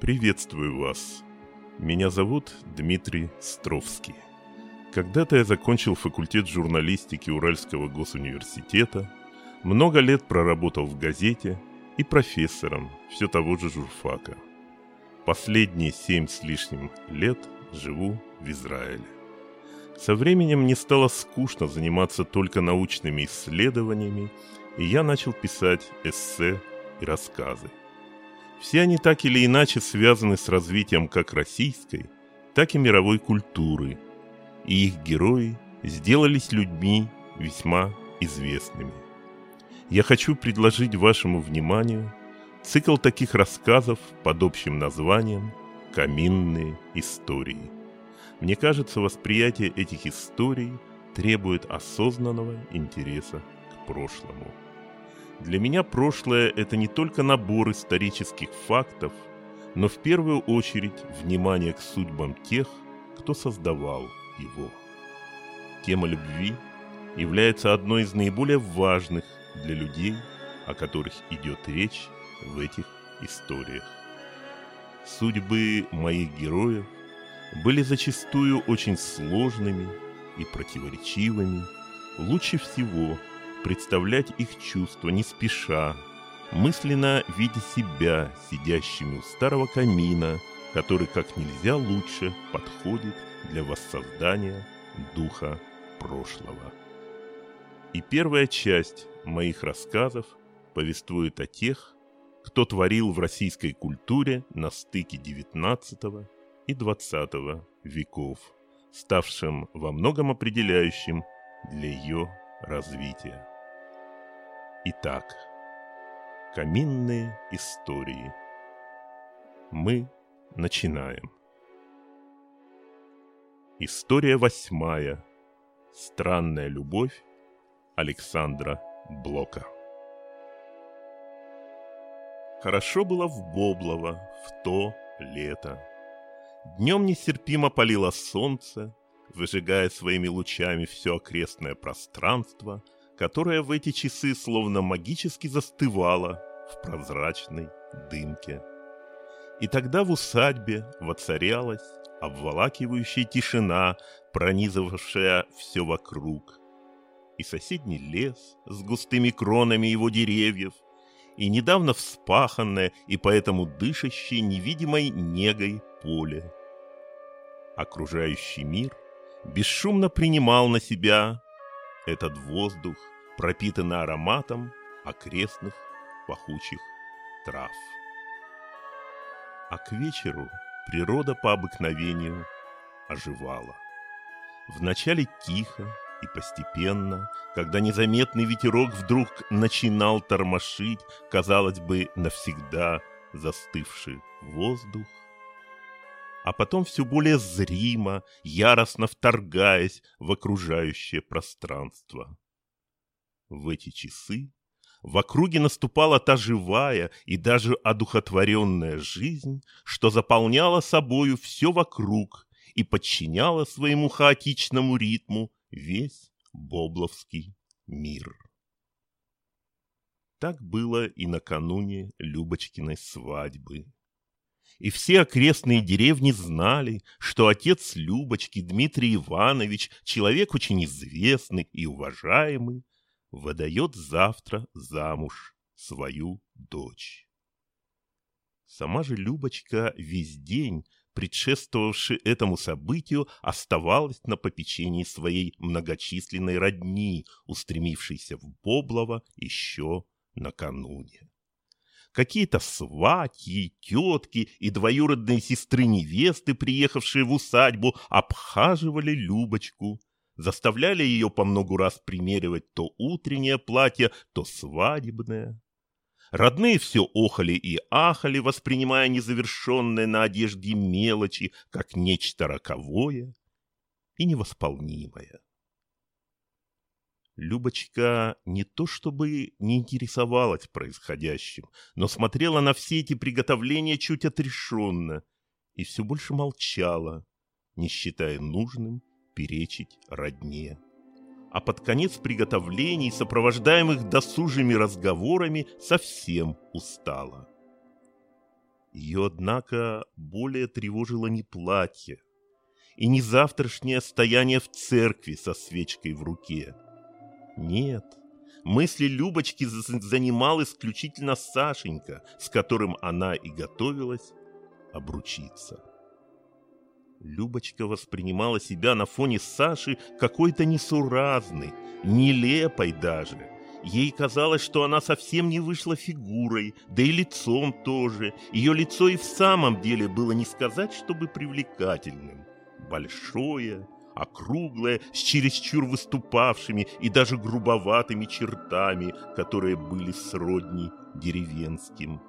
Приветствую вас. Меня зовут Дмитрий Стровский. Когда-то я закончил факультет журналистики Уральского госуниверситета, много лет проработал в газете и профессором все того же журфака. Последние семь с лишним лет живу в Израиле. Со временем мне стало скучно заниматься только научными исследованиями, и я начал писать эссе и рассказы. Все они так или иначе связаны с развитием как российской, так и мировой культуры, и их герои сделались людьми весьма известными. Я хочу предложить вашему вниманию цикл таких рассказов под общим названием «Каминные истории». Мне кажется, восприятие этих историй требует осознанного интереса к прошлому. Для меня прошлое – это не только набор исторических фактов, но в первую очередь внимание к судьбам тех, кто создавал его. Тема любви является одной из наиболее важных для людей, о которых идет речь в этих историях. Судьбы моих героев были зачастую очень сложными и противоречивыми. Лучше всего – представлять их чувства не спеша, мысленно видя себя сидящими у старого камина, который как нельзя лучше подходит для воссоздания духа прошлого. И первая часть моих рассказов повествует о тех, кто творил в российской культуре на стыке XIX и XX веков, ставшим во многом определяющим для ее развития. Итак, каминные истории. Мы начинаем. История восьмая. Странная любовь Александра Блока. Хорошо было в Боблово в то лето. Днем нестерпимо палило солнце, выжигая своими лучами все окрестное пространство – которая в эти часы словно магически застывала в прозрачной дымке. И тогда в усадьбе воцарялась обволакивающая тишина, пронизывавшая все вокруг. И соседний лес с густыми кронами его деревьев, и недавно вспаханное и поэтому дышащее невидимой негой поле. Окружающий мир бесшумно принимал на себя этот воздух, пропитанный ароматом окрестных пахучих трав. А к вечеру природа по обыкновению оживала. Вначале тихо и постепенно, когда незаметный ветерок вдруг начинал тормошить, казалось бы, навсегда застывший воздух, а потом все более зримо, яростно вторгаясь в окружающее пространство. В эти часы в округе наступала та живая и даже одухотворенная жизнь, что заполняла собою все вокруг и подчиняла своему хаотичному ритму весь Бобловский мир. Так было и накануне Любочкиной свадьбы и все окрестные деревни знали, что отец Любочки, Дмитрий Иванович, человек очень известный и уважаемый, выдает завтра замуж свою дочь. Сама же Любочка весь день, предшествовавший этому событию, оставалась на попечении своей многочисленной родни, устремившейся в Боблово еще накануне какие-то сватьи, тетки и двоюродные сестры невесты, приехавшие в усадьбу, обхаживали Любочку, заставляли ее по многу раз примеривать то утреннее платье, то свадебное. Родные все охали и ахали, воспринимая незавершенное на одежде мелочи, как нечто роковое и невосполнимое. Любочка не то чтобы не интересовалась происходящим, но смотрела на все эти приготовления чуть отрешенно и все больше молчала, не считая нужным перечить родне. А под конец приготовлений, сопровождаемых досужими разговорами, совсем устала. Ее, однако, более тревожило не платье и не завтрашнее стояние в церкви со свечкой в руке. Нет, мысли Любочки занимал исключительно Сашенька, с которым она и готовилась обручиться. Любочка воспринимала себя на фоне Саши какой-то несуразной, нелепой даже. Ей казалось, что она совсем не вышла фигурой, да и лицом тоже. Ее лицо и в самом деле было не сказать, чтобы привлекательным. Большое, округлое, с чересчур выступавшими и даже грубоватыми чертами, которые были сродни деревенским.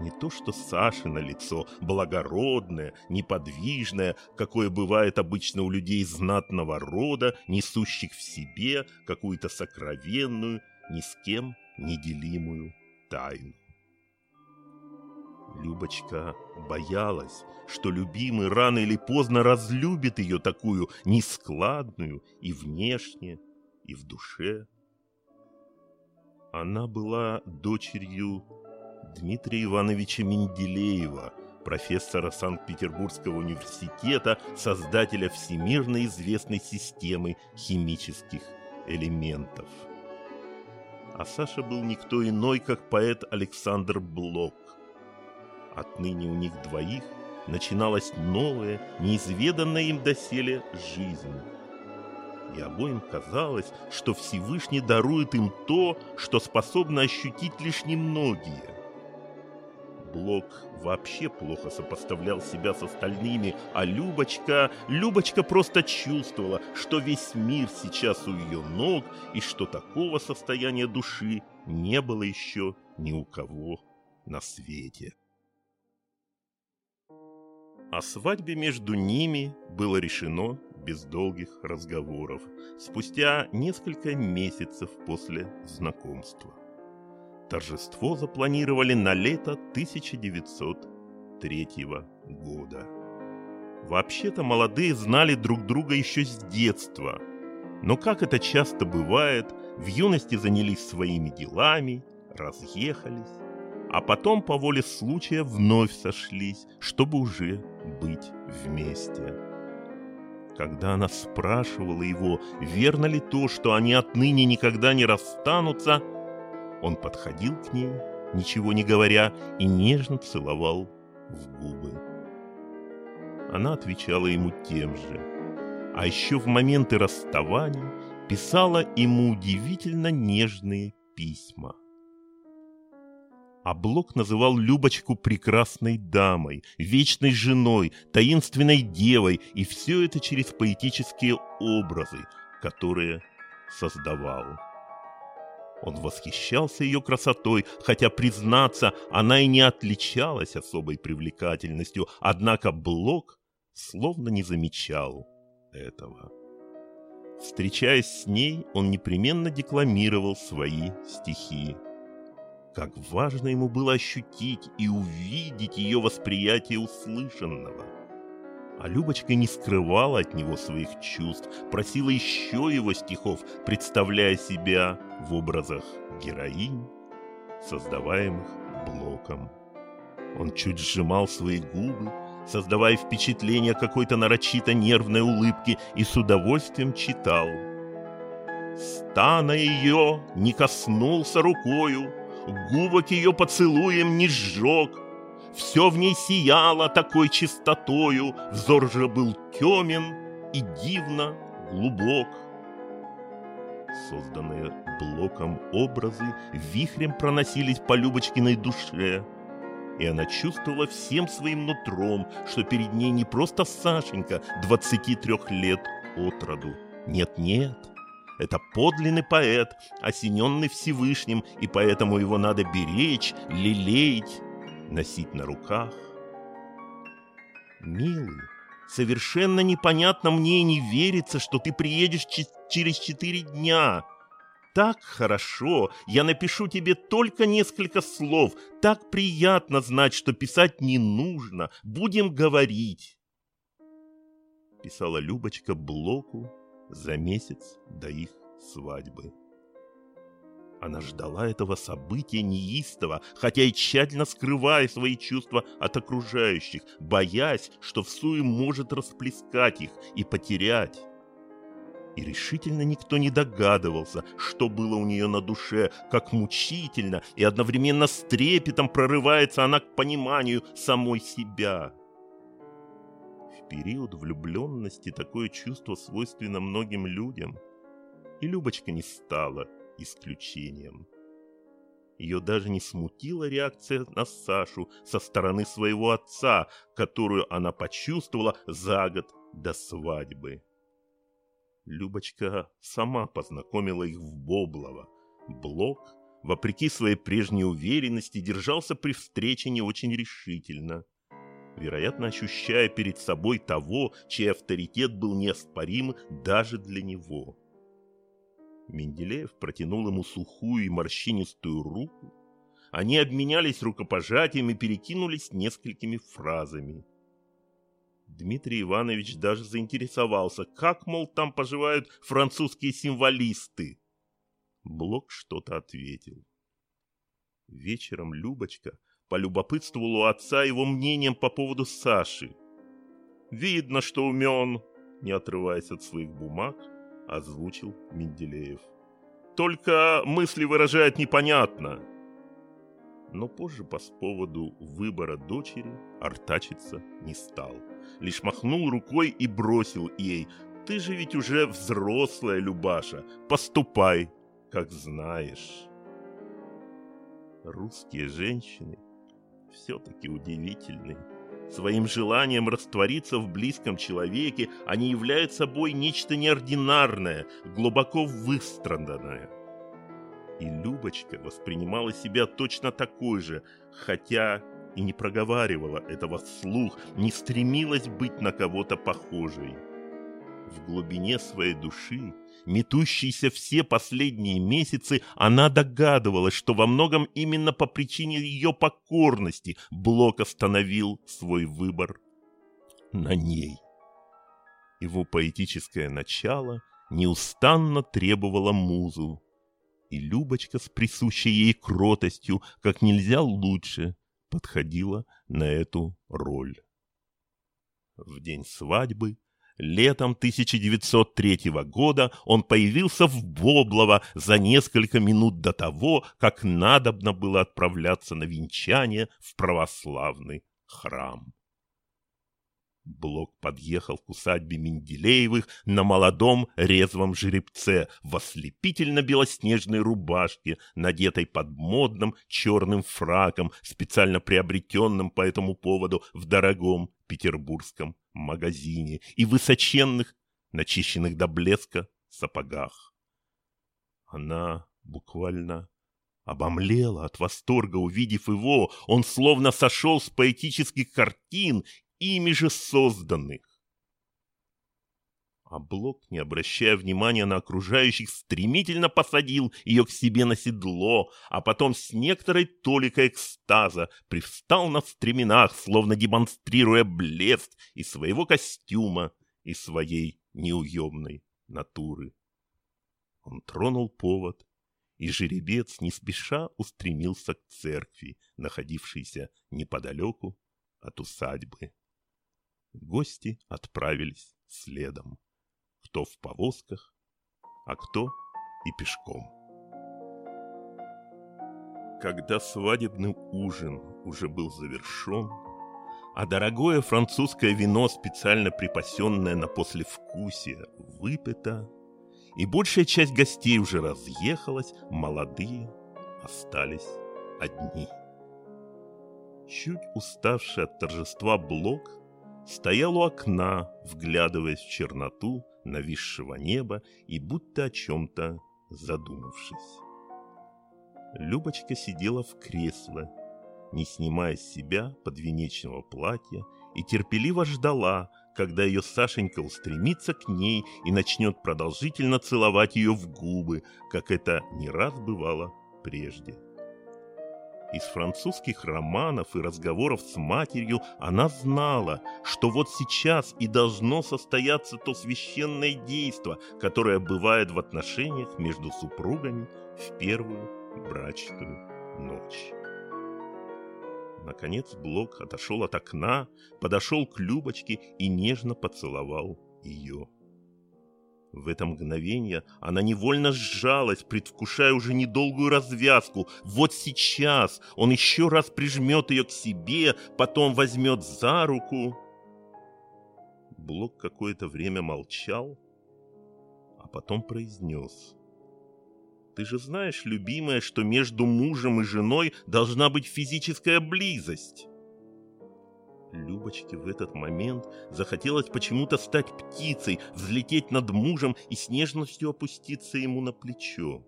Не то что Сашино лицо, благородное, неподвижное, какое бывает обычно у людей знатного рода, несущих в себе какую-то сокровенную, ни с кем неделимую тайну. Любочка боялась, что любимый рано или поздно разлюбит ее такую нескладную и внешне, и в душе. Она была дочерью Дмитрия Ивановича Менделеева, профессора Санкт-Петербургского университета, создателя всемирно известной системы химических элементов. А Саша был никто иной, как поэт Александр Блок. Отныне у них двоих начиналась новая, неизведанная им доселе жизнь. И обоим казалось, что Всевышний дарует им то, что способно ощутить лишь немногие. Блок вообще плохо сопоставлял себя с остальными, а Любочка... Любочка просто чувствовала, что весь мир сейчас у ее ног, и что такого состояния души не было еще ни у кого на свете. О свадьбе между ними было решено без долгих разговоров, спустя несколько месяцев после знакомства. Торжество запланировали на лето 1903 года. Вообще-то молодые знали друг друга еще с детства, но, как это часто бывает, в юности занялись своими делами, разъехались, а потом по воле случая вновь сошлись, чтобы уже быть вместе. Когда она спрашивала его, верно ли то, что они отныне никогда не расстанутся, он подходил к ней, ничего не говоря, и нежно целовал в губы. Она отвечала ему тем же. А еще в моменты расставания писала ему удивительно нежные письма. А Блок называл Любочку прекрасной дамой, вечной женой, таинственной девой, и все это через поэтические образы, которые создавал. Он восхищался ее красотой, хотя, признаться, она и не отличалась особой привлекательностью, однако Блок словно не замечал этого. Встречаясь с ней, он непременно декламировал свои стихи. Как важно ему было ощутить и увидеть ее восприятие услышанного. А Любочка не скрывала от него своих чувств, просила еще его стихов, представляя себя в образах героинь, создаваемых Блоком. Он чуть сжимал свои губы, создавая впечатление какой-то нарочито нервной улыбки и с удовольствием читал. «Стана ее не коснулся рукою, губок ее поцелуем не сжег. Все в ней сияло такой чистотою, взор же был темен и дивно глубок. Созданные блоком образы вихрем проносились по Любочкиной душе, и она чувствовала всем своим нутром, что перед ней не просто Сашенька 23 лет от роду. Нет-нет, это подлинный поэт, осененный Всевышним, и поэтому его надо беречь, лелеять, носить на руках. Милый, совершенно непонятно мне и не верится, что ты приедешь через четыре дня. Так хорошо, я напишу тебе только несколько слов. Так приятно знать, что писать не нужно. Будем говорить. Писала Любочка Блоку за месяц до их свадьбы. Она ждала этого события неистово, хотя и тщательно скрывая свои чувства от окружающих, боясь, что в суе может расплескать их и потерять. И решительно никто не догадывался, что было у нее на душе, как мучительно и одновременно с трепетом прорывается она к пониманию самой себя. Период влюбленности такое чувство свойственно многим людям, и Любочка не стала исключением. Ее даже не смутила реакция на Сашу со стороны своего отца, которую она почувствовала за год до свадьбы. Любочка сама познакомила их в Боблово. Блок, вопреки своей прежней уверенности, держался при встрече не очень решительно. Вероятно, ощущая перед собой того, чей авторитет был неоспорим даже для него. Менделеев протянул ему сухую и морщинистую руку. Они обменялись рукопожатием и перекинулись несколькими фразами. Дмитрий Иванович даже заинтересовался, как, мол, там поживают французские символисты. Блок что-то ответил. Вечером Любочка полюбопытствовала у отца его мнением по поводу Саши. «Видно, что умен», — не отрываясь от своих бумаг, озвучил Менделеев. «Только мысли выражает непонятно». Но позже по поводу выбора дочери артачиться не стал лишь махнул рукой и бросил ей. «Ты же ведь уже взрослая, Любаша, поступай, как знаешь». Русские женщины все-таки удивительны. Своим желанием раствориться в близком человеке они являют собой нечто неординарное, глубоко выстраданное. И Любочка воспринимала себя точно такой же, хотя и не проговаривала этого вслух, не стремилась быть на кого-то похожей. В глубине своей души, метущейся все последние месяцы, она догадывалась, что во многом именно по причине ее покорности Блок остановил свой выбор на ней. Его поэтическое начало неустанно требовало музу, и Любочка с присущей ей кротостью как нельзя лучше подходила на эту роль. В день свадьбы, летом 1903 года, он появился в Боблово за несколько минут до того, как надобно было отправляться на венчание в православный храм. Блок подъехал к усадьбе Менделеевых на молодом резвом жеребце в ослепительно-белоснежной рубашке, надетой под модным черным фраком, специально приобретенным по этому поводу в дорогом петербургском магазине, и высоченных, начищенных до блеска, сапогах. Она буквально обомлела от восторга, увидев его. Он словно сошел с поэтических картин ими же созданных. А Блок, не обращая внимания на окружающих, стремительно посадил ее к себе на седло, а потом с некоторой толикой экстаза привстал на стременах, словно демонстрируя блеск и своего костюма, и своей неуемной натуры. Он тронул повод, и жеребец не спеша устремился к церкви, находившейся неподалеку от усадьбы. Гости отправились следом. Кто в повозках, а кто и пешком. Когда свадебный ужин уже был завершен, а дорогое французское вино, специально припасенное на послевкусие, выпито, и большая часть гостей уже разъехалась, молодые остались одни. Чуть уставший от торжества Блок стоял у окна, вглядываясь в черноту нависшего неба и будто о чем-то задумавшись. Любочка сидела в кресле, не снимая с себя подвенечного платья, и терпеливо ждала, когда ее Сашенька устремится к ней и начнет продолжительно целовать ее в губы, как это не раз бывало прежде. Из французских романов и разговоров с матерью она знала, что вот сейчас и должно состояться то священное действо, которое бывает в отношениях между супругами в первую брачную ночь. Наконец Блок отошел от окна, подошел к Любочке и нежно поцеловал ее. В это мгновение она невольно сжалась, предвкушая уже недолгую развязку. Вот сейчас он еще раз прижмет ее к себе, потом возьмет за руку. Блок какое-то время молчал, а потом произнес. «Ты же знаешь, любимая, что между мужем и женой должна быть физическая близость». Любочке в этот момент захотелось почему-то стать птицей, взлететь над мужем и с нежностью опуститься ему на плечо.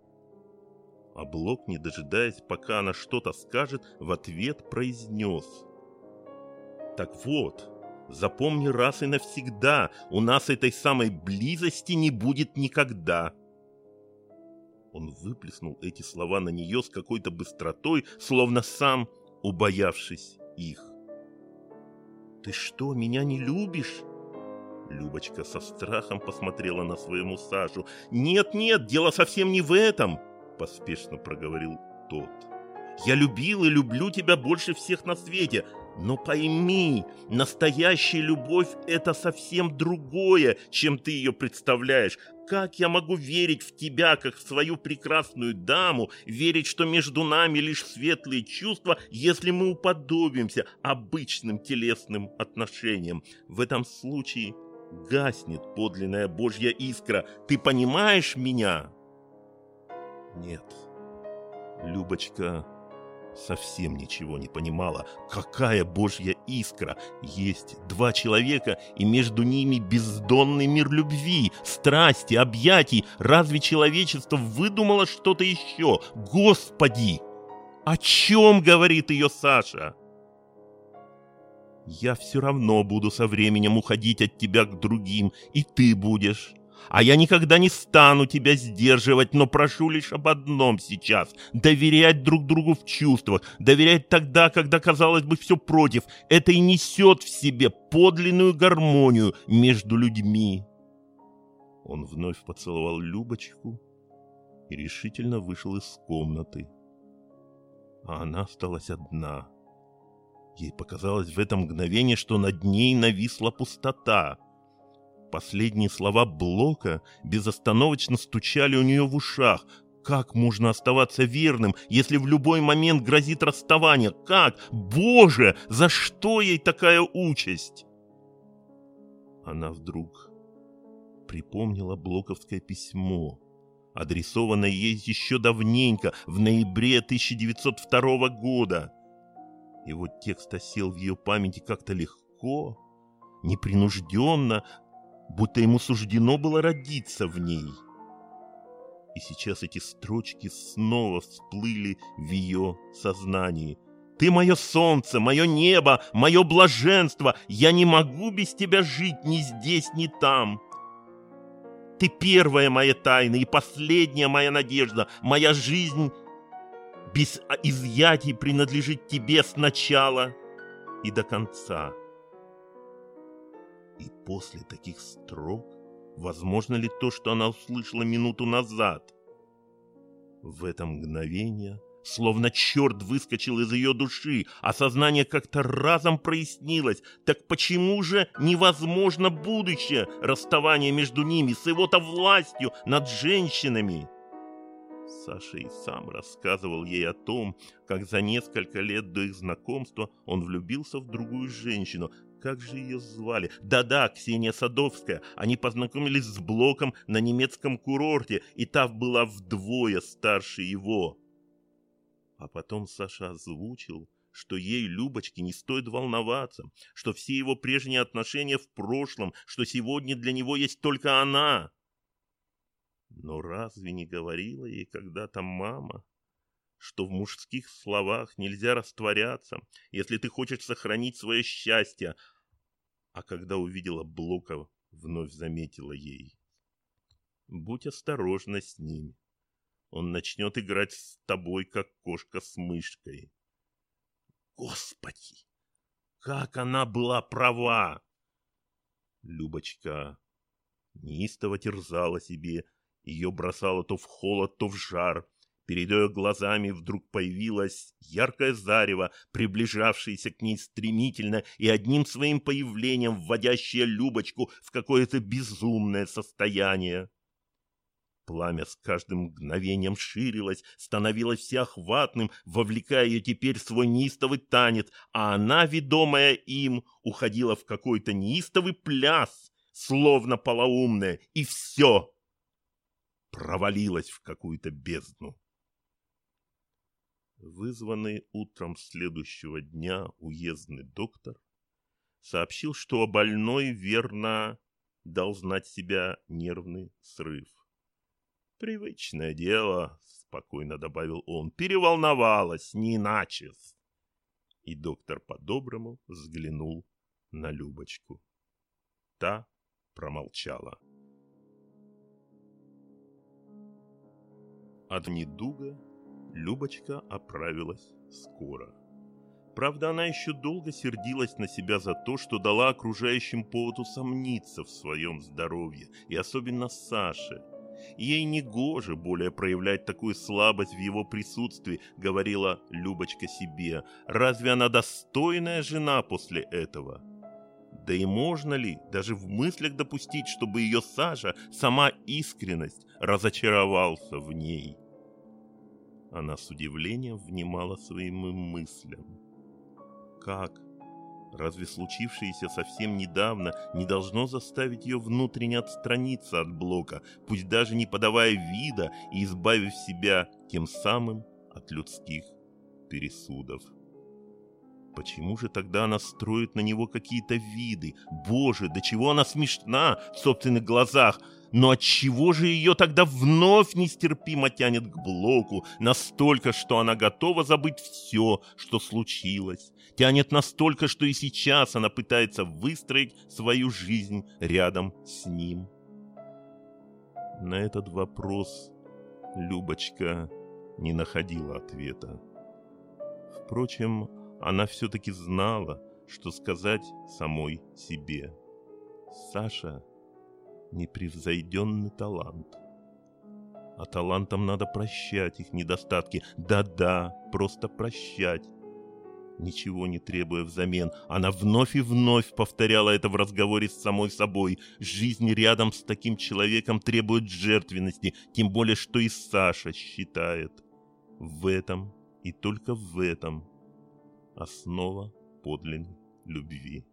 А Блок, не дожидаясь, пока она что-то скажет, в ответ произнес. «Так вот, запомни раз и навсегда, у нас этой самой близости не будет никогда». Он выплеснул эти слова на нее с какой-то быстротой, словно сам убоявшись их. «Ты что, меня не любишь?» Любочка со страхом посмотрела на своему Сашу. «Нет-нет, дело совсем не в этом!» Поспешно проговорил тот. «Я любил и люблю тебя больше всех на свете, но пойми, настоящая любовь – это совсем другое, чем ты ее представляешь. Как я могу верить в тебя, как в свою прекрасную даму, верить, что между нами лишь светлые чувства, если мы уподобимся обычным телесным отношениям? В этом случае гаснет подлинная Божья искра. Ты понимаешь меня? Нет. Любочка совсем ничего не понимала. Какая божья искра! Есть два человека, и между ними бездонный мир любви, страсти, объятий. Разве человечество выдумало что-то еще? Господи! О чем говорит ее Саша? Я все равно буду со временем уходить от тебя к другим, и ты будешь. А я никогда не стану тебя сдерживать, но прошу лишь об одном сейчас — доверять друг другу в чувствах, доверять тогда, когда, казалось бы, все против. Это и несет в себе подлинную гармонию между людьми. Он вновь поцеловал Любочку и решительно вышел из комнаты. А она осталась одна. Ей показалось в это мгновение, что над ней нависла пустота — Последние слова Блока безостановочно стучали у нее в ушах. Как можно оставаться верным, если в любой момент грозит расставание? Как? Боже, за что ей такая участь? Она вдруг припомнила блоковское письмо, адресованное ей еще давненько, в ноябре 1902 года. И вот текст осел в ее памяти как-то легко, непринужденно, будто ему суждено было родиться в ней. И сейчас эти строчки снова всплыли в ее сознании. «Ты мое солнце, мое небо, мое блаженство! Я не могу без тебя жить ни здесь, ни там!» Ты первая моя тайна и последняя моя надежда. Моя жизнь без изъятий принадлежит тебе сначала и до конца. И после таких строк возможно ли то, что она услышала минуту назад? В это мгновение Словно черт выскочил из ее души, а сознание как-то разом прояснилось. Так почему же невозможно будущее расставание между ними с его-то властью над женщинами? Саша и сам рассказывал ей о том, как за несколько лет до их знакомства он влюбился в другую женщину, как же ее звали? Да-да, Ксения Садовская. Они познакомились с Блоком на немецком курорте, и та была вдвое старше его. А потом Саша озвучил, что ей, Любочке, не стоит волноваться, что все его прежние отношения в прошлом, что сегодня для него есть только она. Но разве не говорила ей когда-то мама, что в мужских словах нельзя растворяться, если ты хочешь сохранить свое счастье, а когда увидела Блока, вновь заметила ей. Будь осторожна с ним. Он начнет играть с тобой, как кошка с мышкой. Господи, как она была права! Любочка неистово терзала себе, ее бросало то в холод, то в жар, Перед ее глазами вдруг появилось яркое зарево, приближавшееся к ней стремительно и одним своим появлением вводящее Любочку в какое-то безумное состояние. Пламя с каждым мгновением ширилось, становилось всеохватным, вовлекая ее теперь в свой неистовый танец, а она, ведомая им, уходила в какой-то неистовый пляс, словно полоумная, и все провалилось в какую-то бездну. Вызванный утром следующего дня уездный доктор сообщил, что больной верно дал знать себя нервный срыв. «Привычное дело», — спокойно добавил он, — «переволновалась, не иначе». И доктор по-доброму взглянул на Любочку. Та промолчала. От недуга Любочка оправилась скоро. Правда, она еще долго сердилась на себя за то, что дала окружающим поводу сомниться в своем здоровье, и особенно Саше. Ей не гоже более проявлять такую слабость в его присутствии, говорила Любочка себе. Разве она достойная жена после этого? Да и можно ли даже в мыслях допустить, чтобы ее Саша, сама искренность, разочаровался в ней? Она с удивлением внимала своим мыслям. Как? Разве случившееся совсем недавно не должно заставить ее внутренне отстраниться от Блока, пусть даже не подавая вида и избавив себя тем самым от людских пересудов? Почему же тогда она строит на него какие-то виды? Боже, до чего она смешна в собственных глазах! Но от чего же ее тогда вновь нестерпимо тянет к блоку, настолько, что она готова забыть все, что случилось? Тянет настолько, что и сейчас она пытается выстроить свою жизнь рядом с ним. На этот вопрос Любочка не находила ответа. Впрочем, она все-таки знала, что сказать самой себе. Саша — непревзойденный талант. А талантам надо прощать их недостатки. Да-да, просто прощать. Ничего не требуя взамен, она вновь и вновь повторяла это в разговоре с самой собой. Жизнь рядом с таким человеком требует жертвенности, тем более, что и Саша считает. В этом и только в этом основа подлинной любви.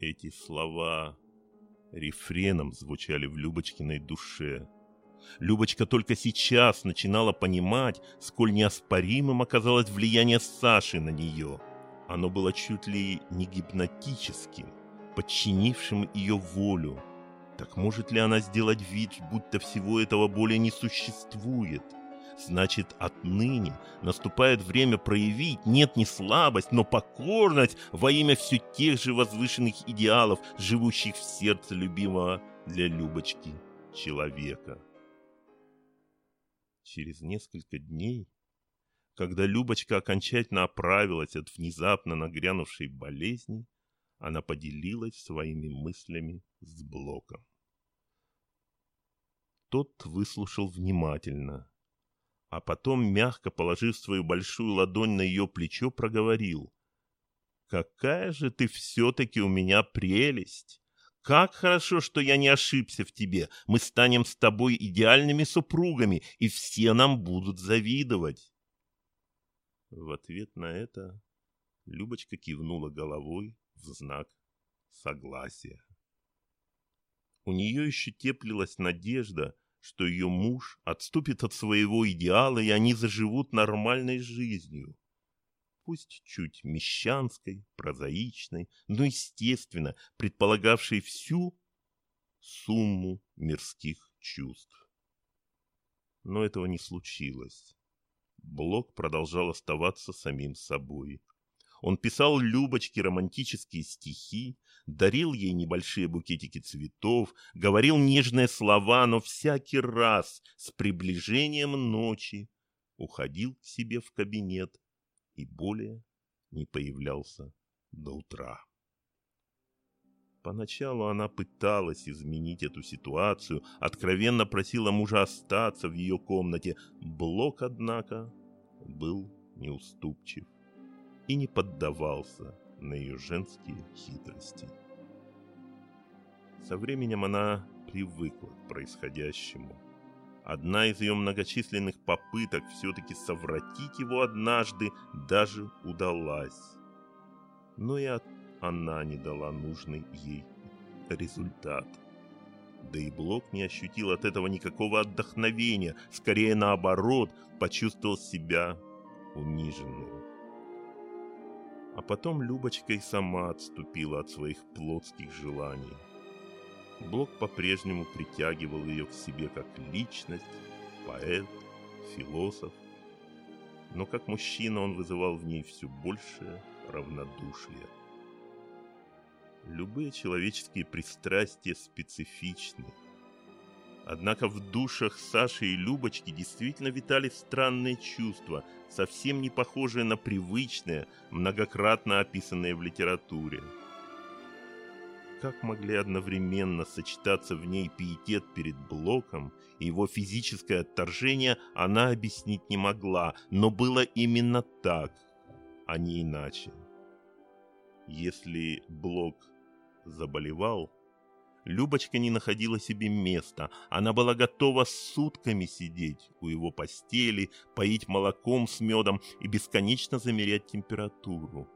Эти слова рефреном звучали в Любочкиной душе. Любочка только сейчас начинала понимать, сколь неоспоримым оказалось влияние Саши на нее. Оно было чуть ли не гипнотическим, подчинившим ее волю. Так может ли она сделать вид, будто всего этого более не существует – Значит, отныне наступает время проявить, нет, не слабость, но покорность во имя все тех же возвышенных идеалов, живущих в сердце любимого для Любочки человека. Через несколько дней, когда Любочка окончательно оправилась от внезапно нагрянувшей болезни, она поделилась своими мыслями с Блоком. Тот выслушал внимательно, а потом, мягко положив свою большую ладонь на ее плечо, проговорил. «Какая же ты все-таки у меня прелесть! Как хорошо, что я не ошибся в тебе! Мы станем с тобой идеальными супругами, и все нам будут завидовать!» В ответ на это Любочка кивнула головой в знак согласия. У нее еще теплилась надежда, что ее муж отступит от своего идеала, и они заживут нормальной жизнью. Пусть чуть мещанской, прозаичной, но, естественно, предполагавшей всю сумму мирских чувств. Но этого не случилось. Блок продолжал оставаться самим собой. Он писал Любочке романтические стихи, дарил ей небольшие букетики цветов, говорил нежные слова, но всякий раз с приближением ночи уходил к себе в кабинет и более не появлялся до утра. Поначалу она пыталась изменить эту ситуацию, откровенно просила мужа остаться в ее комнате. Блок, однако, был неуступчив и не поддавался на ее женские хитрости. Со временем она привыкла к происходящему. Одна из ее многочисленных попыток все-таки совратить его однажды даже удалась. Но и она не дала нужный ей результат. Да и Блок не ощутил от этого никакого отдохновения, скорее наоборот, почувствовал себя униженным. А потом Любочка и сама отступила от своих плотских желаний. Блок по-прежнему притягивал ее к себе как личность, поэт, философ. Но как мужчина он вызывал в ней все большее равнодушие. Любые человеческие пристрастия специфичны. Однако в душах Саши и Любочки действительно витали странные чувства, совсем не похожие на привычные, многократно описанные в литературе. Как могли одновременно сочетаться в ней пиетет перед Блоком и его физическое отторжение, она объяснить не могла, но было именно так, а не иначе. Если Блок заболевал, Любочка не находила себе места. Она была готова сутками сидеть у его постели, поить молоком с медом и бесконечно замерять температуру.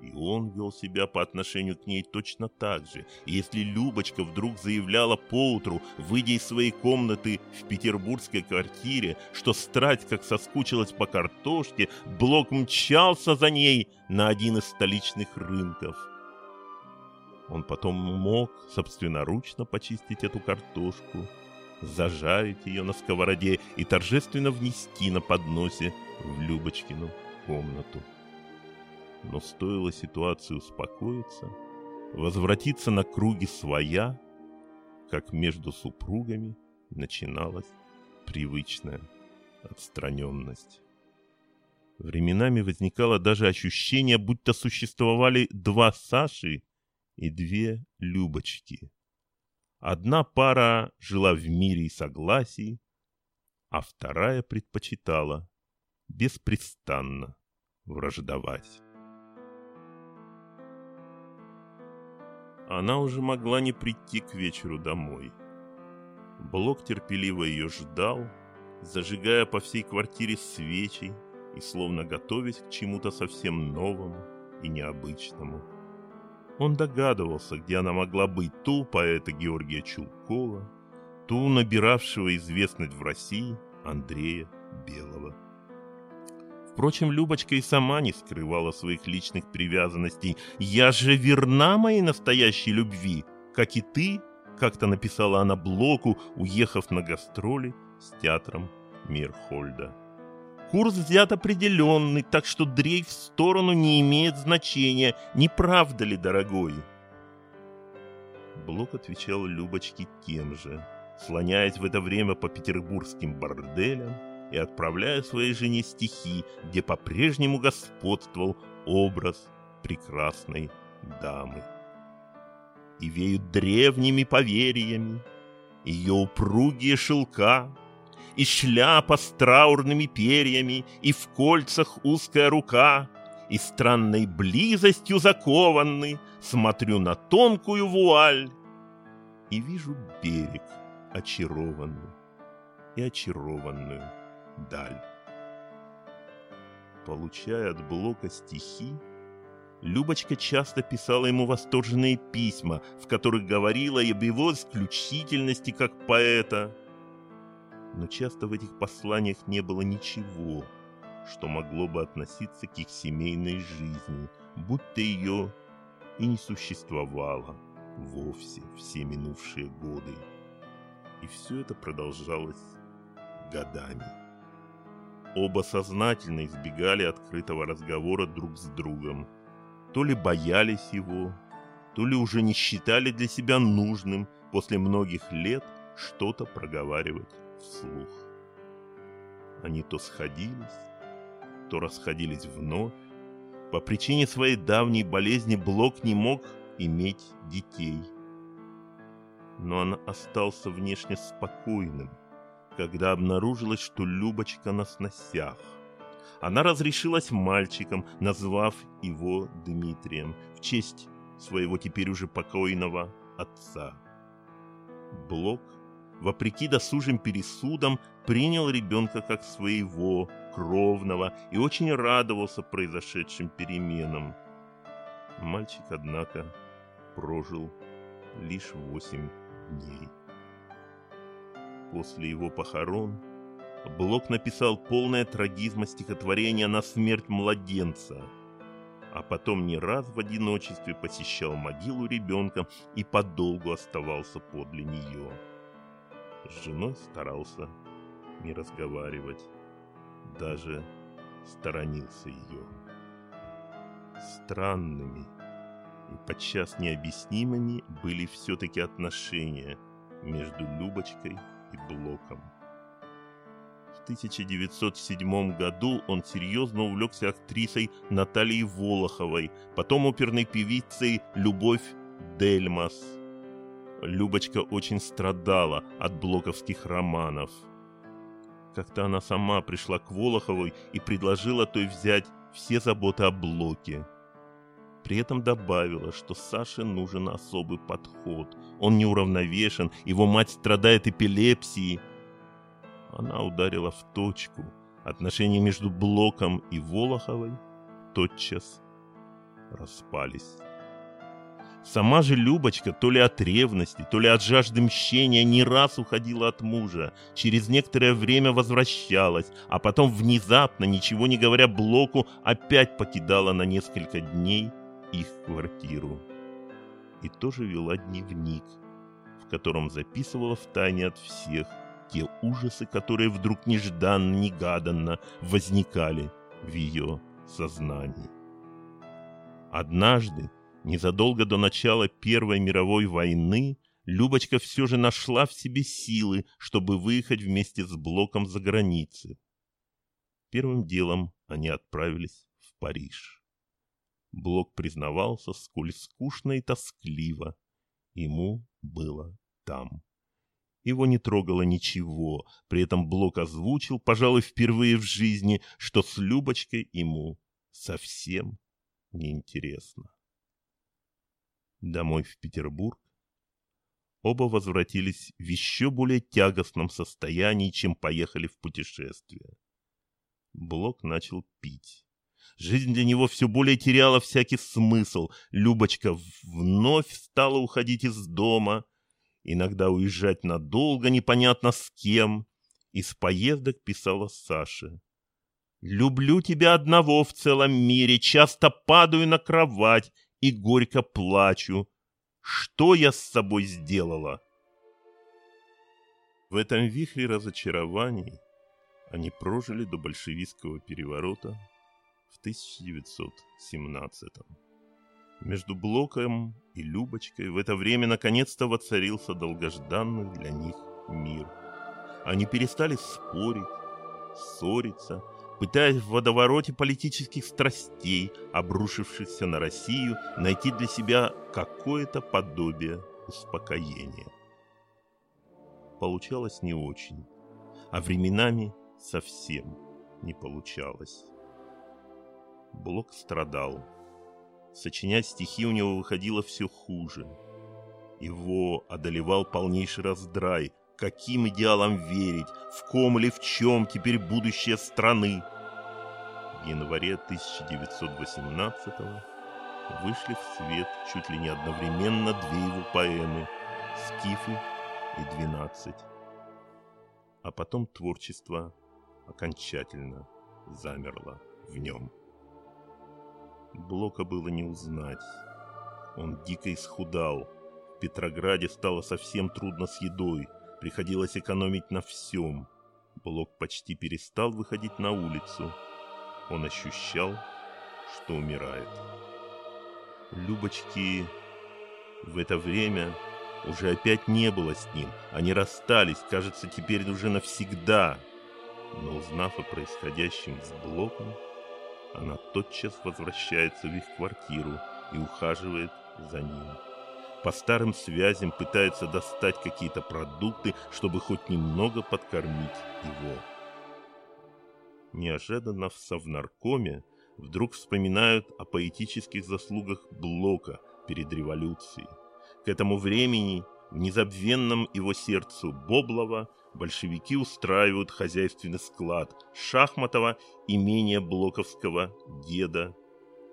И он вел себя по отношению к ней точно так же. И если Любочка вдруг заявляла поутру, выйдя из своей комнаты в петербургской квартире, что страсть как соскучилась по картошке, Блок мчался за ней на один из столичных рынков. Он потом мог собственноручно почистить эту картошку, зажарить ее на сковороде и торжественно внести на подносе в Любочкину комнату. Но стоило ситуации успокоиться, возвратиться на круги своя, как между супругами начиналась привычная отстраненность. Временами возникало даже ощущение, будто существовали два Саши и две Любочки. Одна пара жила в мире и согласии, а вторая предпочитала беспрестанно враждовать. Она уже могла не прийти к вечеру домой. Блок терпеливо ее ждал, зажигая по всей квартире свечи и словно готовясь к чему-то совсем новому и необычному. Он догадывался, где она могла быть, то у поэта Георгия Чулкова, то у набиравшего известность в России Андрея Белого. Впрочем, Любочка и сама не скрывала своих личных привязанностей. «Я же верна моей настоящей любви, как и ты», как-то написала она Блоку, уехав на гастроли с театром Мирхольда. Курс взят определенный, так что дрейф в сторону не имеет значения. Не правда ли, дорогой? Блок отвечал Любочке тем же, слоняясь в это время по петербургским борделям и отправляя своей жене стихи, где по-прежнему господствовал образ прекрасной дамы. И веют древними поверьями, ее упругие шелка, и шляпа с траурными перьями, и в кольцах узкая рука, и странной близостью закованный смотрю на тонкую вуаль и вижу берег очарованный и очарованную даль. Получая от Блока стихи, Любочка часто писала ему восторженные письма, в которых говорила об его исключительности как поэта. Но часто в этих посланиях не было ничего, что могло бы относиться к их семейной жизни, будто ее и не существовало вовсе все минувшие годы. И все это продолжалось годами. Оба сознательно избегали открытого разговора друг с другом. То ли боялись его, то ли уже не считали для себя нужным после многих лет что-то проговаривать вслух. Они то сходились, то расходились вновь. По причине своей давней болезни Блок не мог иметь детей. Но он остался внешне спокойным, когда обнаружилось, что Любочка на сносях. Она разрешилась мальчиком, назвав его Дмитрием в честь своего теперь уже покойного отца. Блок, вопреки досужим пересудам, принял ребенка как своего, кровного, и очень радовался произошедшим переменам. Мальчик, однако, прожил лишь восемь дней. После его похорон Блок написал полное трагизма стихотворение на смерть младенца, а потом не раз в одиночестве посещал могилу ребенка и подолгу оставался подле нее. С женой старался не разговаривать, даже сторонился ее. Странными и подчас необъяснимыми были все-таки отношения между Любочкой и Блоком. В 1907 году он серьезно увлекся актрисой Натальей Волоховой, потом оперной певицей Любовь Дельмас. Любочка очень страдала от блоковских романов. Как-то она сама пришла к Волоховой и предложила той взять все заботы о блоке. При этом добавила, что Саше нужен особый подход. Он неуравновешен, его мать страдает эпилепсией. Она ударила в точку. Отношения между Блоком и Волоховой тотчас распались. Сама же Любочка то ли от ревности, то ли от жажды мщения не раз уходила от мужа, через некоторое время возвращалась, а потом внезапно, ничего не говоря Блоку, опять покидала на несколько дней их квартиру. И тоже вела дневник, в котором записывала в тайне от всех те ужасы, которые вдруг нежданно-негаданно возникали в ее сознании. Однажды, незадолго до начала Первой мировой войны, Любочка все же нашла в себе силы, чтобы выехать вместе с Блоком за границы. Первым делом они отправились в Париж. Блок признавался, сколь скучно и тоскливо ему было там. Его не трогало ничего, при этом Блок озвучил, пожалуй, впервые в жизни, что с Любочкой ему совсем неинтересно. Домой в Петербург оба возвратились в еще более тягостном состоянии, чем поехали в путешествие. Блок начал пить. Жизнь для него все более теряла всякий смысл. Любочка вновь стала уходить из дома, иногда уезжать надолго, непонятно с кем. Из поездок писала Саше. «Люблю тебя одного в целом мире, часто падаю на кровать и горько плачу. Что я с собой сделала?» В этом вихре разочарований они прожили до большевистского переворота в 1917 -м. Между Блоком и Любочкой в это время наконец-то воцарился долгожданный для них мир. Они перестали спорить, ссориться, пытаясь в водовороте политических страстей, обрушившихся на Россию, найти для себя какое-то подобие успокоения. Получалось не очень, а временами совсем не получалось. Блок страдал. Сочинять стихи у него выходило все хуже. Его одолевал полнейший раздрай. Каким идеалам верить? В ком или в чем теперь будущее страны? В январе 1918 вышли в свет чуть ли не одновременно две его поэмы «Скифы» и «Двенадцать». А потом творчество окончательно замерло в нем. Блока было не узнать. Он дико исхудал. В Петрограде стало совсем трудно с едой. Приходилось экономить на всем. Блок почти перестал выходить на улицу. Он ощущал, что умирает. Любочки в это время уже опять не было с ним. Они расстались, кажется, теперь уже навсегда. Но узнав о происходящем с Блоком, она тотчас возвращается в их квартиру и ухаживает за ним. По старым связям пытается достать какие-то продукты, чтобы хоть немного подкормить его. Неожиданно в Совнаркоме вдруг вспоминают о поэтических заслугах Блока перед революцией. К этому времени в незабвенном его сердцу Боблова большевики устраивают хозяйственный склад Шахматова имения Блоковского деда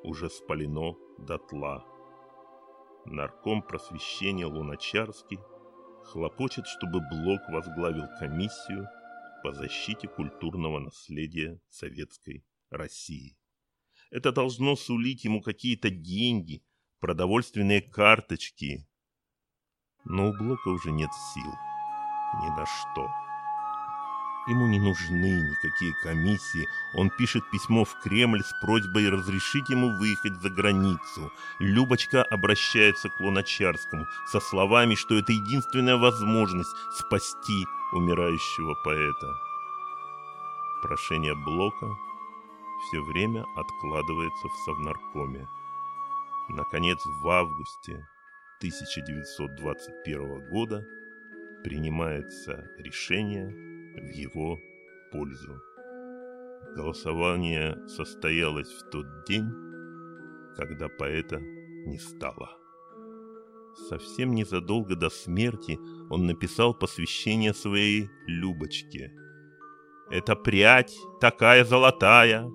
уже спалено дотла. Нарком просвещения Луначарский хлопочет, чтобы Блок возглавил комиссию по защите культурного наследия Советской России. Это должно сулить ему какие-то деньги, продовольственные карточки. Но у Блока уже нет сил ни на что. Ему не нужны никакие комиссии. Он пишет письмо в Кремль с просьбой разрешить ему выехать за границу. Любочка обращается к Луначарскому со словами, что это единственная возможность спасти умирающего поэта. Прошение Блока все время откладывается в Совнаркоме. Наконец, в августе 1921 года принимается решение в его пользу. Голосование состоялось в тот день, когда поэта не стало. Совсем незадолго до смерти он написал посвящение своей Любочке. «Эта прядь такая золотая,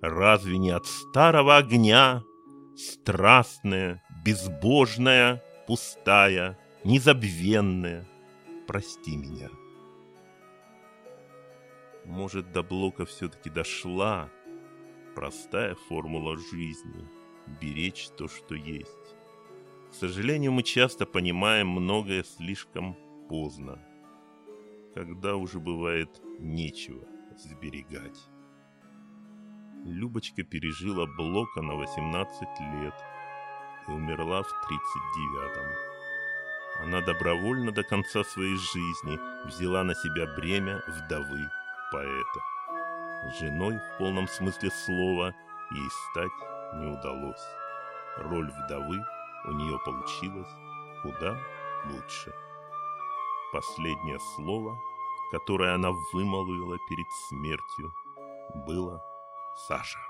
разве не от старого огня, страстная, безбожная, пустая, незабвенная? Прости меня». Может, до Блока все-таки дошла простая формула жизни – беречь то, что есть. К сожалению, мы часто понимаем многое слишком поздно, когда уже бывает нечего сберегать. Любочка пережила Блока на 18 лет и умерла в 39-м. Она добровольно до конца своей жизни взяла на себя бремя вдовы поэта. Женой в полном смысле слова ей стать не удалось. Роль вдовы у нее получилась куда лучше. Последнее слово, которое она вымолвила перед смертью, было «Саша».